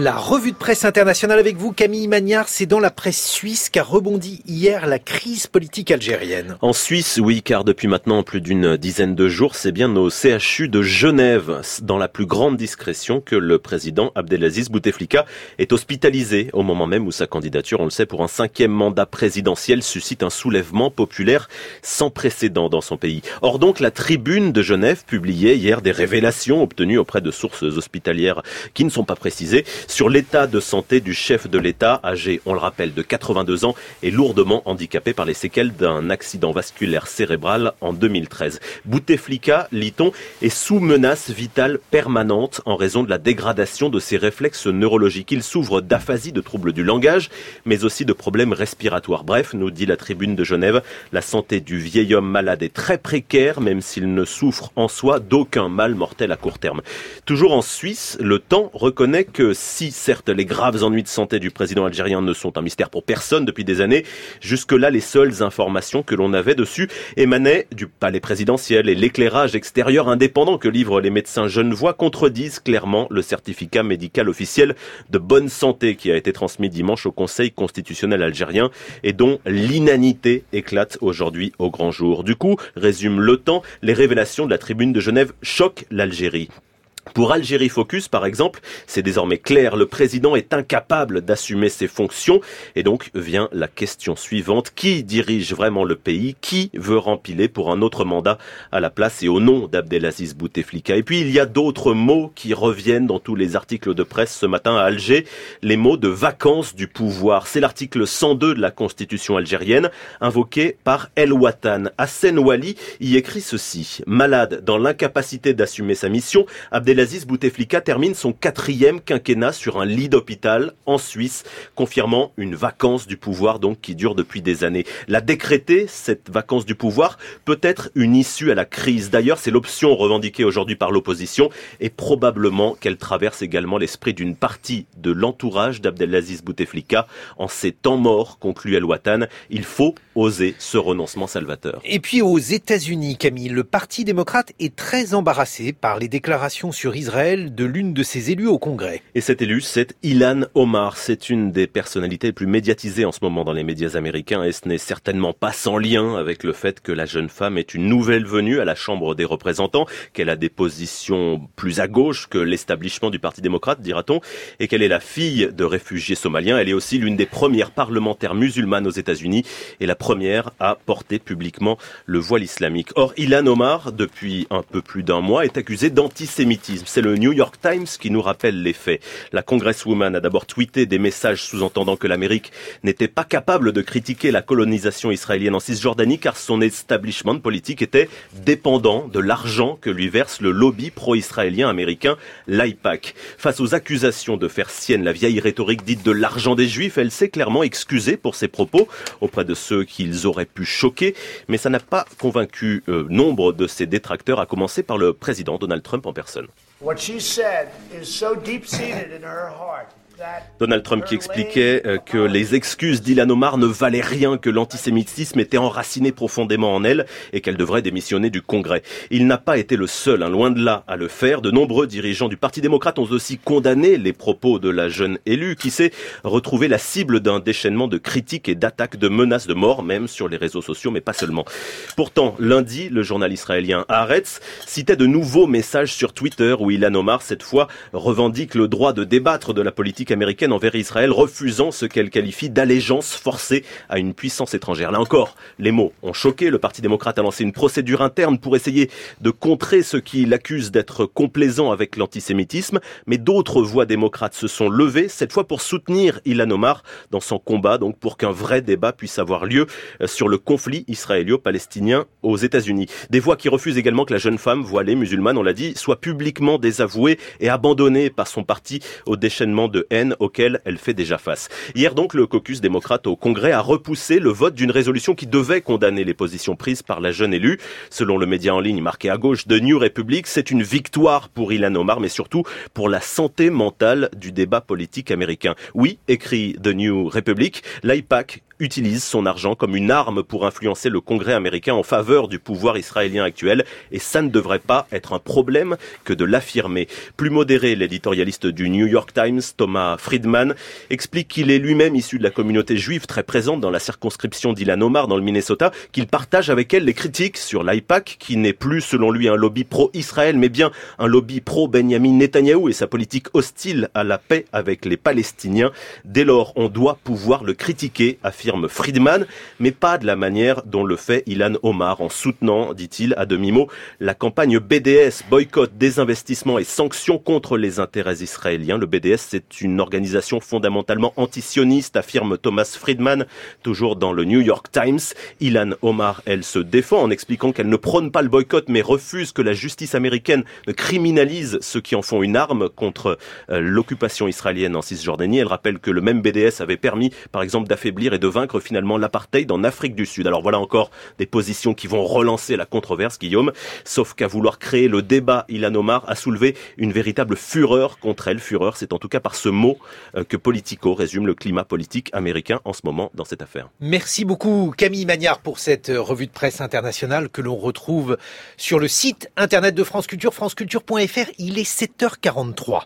La revue de presse internationale avec vous, Camille Magnard, c'est dans la presse suisse qu'a rebondi hier la crise politique algérienne. En Suisse, oui, car depuis maintenant plus d'une dizaine de jours, c'est bien au CHU de Genève, dans la plus grande discrétion, que le président Abdelaziz Bouteflika est hospitalisé au moment même où sa candidature, on le sait, pour un cinquième mandat présidentiel suscite un soulèvement populaire sans précédent dans son pays. Or donc, la tribune de Genève publiait hier des révélations obtenues auprès de sources hospitalières qui ne sont pas précisées sur l'état de santé du chef de l'État, âgé, on le rappelle, de 82 ans et lourdement handicapé par les séquelles d'un accident vasculaire cérébral en 2013. Bouteflika, lit-on, est sous menace vitale permanente en raison de la dégradation de ses réflexes neurologiques. Il s'ouvre d'aphasie, de troubles du langage, mais aussi de problèmes respiratoires. Bref, nous dit la tribune de Genève, la santé du vieil homme malade est très précaire, même s'il ne souffre en soi d'aucun mal mortel à court terme. Toujours en Suisse, le temps reconnaît que si certes les graves ennuis de santé du président algérien ne sont un mystère pour personne depuis des années, jusque-là les seules informations que l'on avait dessus émanaient du palais présidentiel et l'éclairage extérieur indépendant que livrent les médecins genevois contredisent clairement le certificat médical officiel de bonne santé qui a été transmis dimanche au Conseil constitutionnel algérien et dont l'inanité éclate aujourd'hui au grand jour. Du coup, résume le temps, les révélations de la tribune de Genève choquent l'Algérie. Pour Algérie Focus, par exemple, c'est désormais clair, le président est incapable d'assumer ses fonctions et donc vient la question suivante, qui dirige vraiment le pays? Qui veut rempiler pour un autre mandat à la place et au nom d'Abdelaziz Bouteflika? Et puis il y a d'autres mots qui reviennent dans tous les articles de presse ce matin à Alger, les mots de vacances du pouvoir. C'est l'article 102 de la constitution algérienne, invoqué par El Watan. Hassan Wali y écrit ceci. Malade dans l'incapacité d'assumer sa mission, Abdelaziz Abdelaziz Bouteflika termine son quatrième quinquennat sur un lit d'hôpital en Suisse, confirmant une vacance du pouvoir donc qui dure depuis des années. La décréter, cette vacance du pouvoir, peut être une issue à la crise. D'ailleurs, c'est l'option revendiquée aujourd'hui par l'opposition et probablement qu'elle traverse également l'esprit d'une partie de l'entourage d'Abdelaziz Bouteflika. En ces temps morts, conclut El Watan, il faut oser ce renoncement salvateur. Et puis aux États-Unis, Camille, le Parti démocrate est très embarrassé par les déclarations sur Israël de l'une de ses élus au Congrès. Et cet élu, c'est Ilan Omar. C'est une des personnalités les plus médiatisées en ce moment dans les médias américains et ce n'est certainement pas sans lien avec le fait que la jeune femme est une nouvelle venue à la Chambre des représentants, qu'elle a des positions plus à gauche que l'établissement du Parti démocrate, dira-t-on, et qu'elle est la fille de réfugiés somaliens. Elle est aussi l'une des premières parlementaires musulmanes aux États-Unis et la première à porter publiquement le voile islamique. Or, Ilan Omar, depuis un peu plus d'un mois, est accusé d'antisémitisme c'est le New York Times qui nous rappelle les faits. La Congresswoman a d'abord tweeté des messages sous-entendant que l'Amérique n'était pas capable de critiquer la colonisation israélienne en Cisjordanie car son establishment politique était dépendant de l'argent que lui verse le lobby pro-israélien américain, l'AIPAC. Face aux accusations de faire sienne la vieille rhétorique dite de l'argent des Juifs, elle s'est clairement excusée pour ses propos auprès de ceux qu'ils auraient pu choquer, mais ça n'a pas convaincu euh, nombre de ses détracteurs, à commencer par le président Donald Trump en personne. What she said is so deep seated in her heart Donald Trump qui expliquait euh, que les excuses d'Ilan Omar ne valaient rien, que l'antisémitisme était enraciné profondément en elle et qu'elle devrait démissionner du Congrès. Il n'a pas été le seul, hein, loin de là, à le faire. De nombreux dirigeants du Parti démocrate ont aussi condamné les propos de la jeune élue qui s'est retrouvée la cible d'un déchaînement de critiques et d'attaques, de menaces de mort, même sur les réseaux sociaux, mais pas seulement. Pourtant, lundi, le journal israélien Haaretz citait de nouveaux messages sur Twitter où Ilan Omar, cette fois, revendique le droit de débattre de la politique américaine envers Israël, refusant ce qu'elle qualifie d'allégeance forcée à une puissance étrangère. Là encore, les mots ont choqué. Le Parti démocrate a lancé une procédure interne pour essayer de contrer ce qui l'accuse d'être complaisant avec l'antisémitisme, mais d'autres voix démocrates se sont levées, cette fois pour soutenir Ilan Omar dans son combat, donc pour qu'un vrai débat puisse avoir lieu euh, sur le conflit israélo-palestinien aux États-Unis. Des voix qui refusent également que la jeune femme voilée musulmane, on l'a dit, soit publiquement désavouée et abandonnée par son parti au déchaînement de haine auquel elle fait déjà face. Hier donc, le caucus démocrate au Congrès a repoussé le vote d'une résolution qui devait condamner les positions prises par la jeune élue. Selon le média en ligne marqué à gauche de New Republic, c'est une victoire pour Ilan Omar, mais surtout pour la santé mentale du débat politique américain. Oui, écrit The New Republic, l'IPAC utilise son argent comme une arme pour influencer le Congrès américain en faveur du pouvoir israélien actuel et ça ne devrait pas être un problème que de l'affirmer. Plus modéré, l'éditorialiste du New York Times, Thomas Friedman, explique qu'il est lui-même issu de la communauté juive très présente dans la circonscription d'Ilan Omar dans le Minnesota, qu'il partage avec elle les critiques sur l'IPAC qui n'est plus selon lui un lobby pro-Israël mais bien un lobby pro-Benjamin Netanyahou et sa politique hostile à la paix avec les Palestiniens. Dès lors, on doit pouvoir le critiquer, affirme Friedman, mais pas de la manière dont le fait Ilan Omar en soutenant, dit-il à demi-mot, la campagne BDS, boycott, désinvestissement et sanctions contre les intérêts israéliens. Le BDS, c'est une organisation fondamentalement antisioniste, affirme Thomas Friedman, toujours dans le New York Times. Ilan Omar, elle se défend en expliquant qu'elle ne prône pas le boycott, mais refuse que la justice américaine ne criminalise ceux qui en font une arme contre euh, l'occupation israélienne en Cisjordanie. Elle rappelle que le même BDS avait permis, par exemple, d'affaiblir et de finalement l'apartheid en Afrique du Sud. Alors voilà encore des positions qui vont relancer la controverse, Guillaume. Sauf qu'à vouloir créer le débat, Ilan Omar a soulevé une véritable fureur contre elle. Fureur, c'est en tout cas par ce mot euh, que Politico résume le climat politique américain en ce moment dans cette affaire. Merci beaucoup Camille Magnard pour cette euh, revue de presse internationale que l'on retrouve sur le site internet de France Culture, franceculture.fr. Il est 7h43.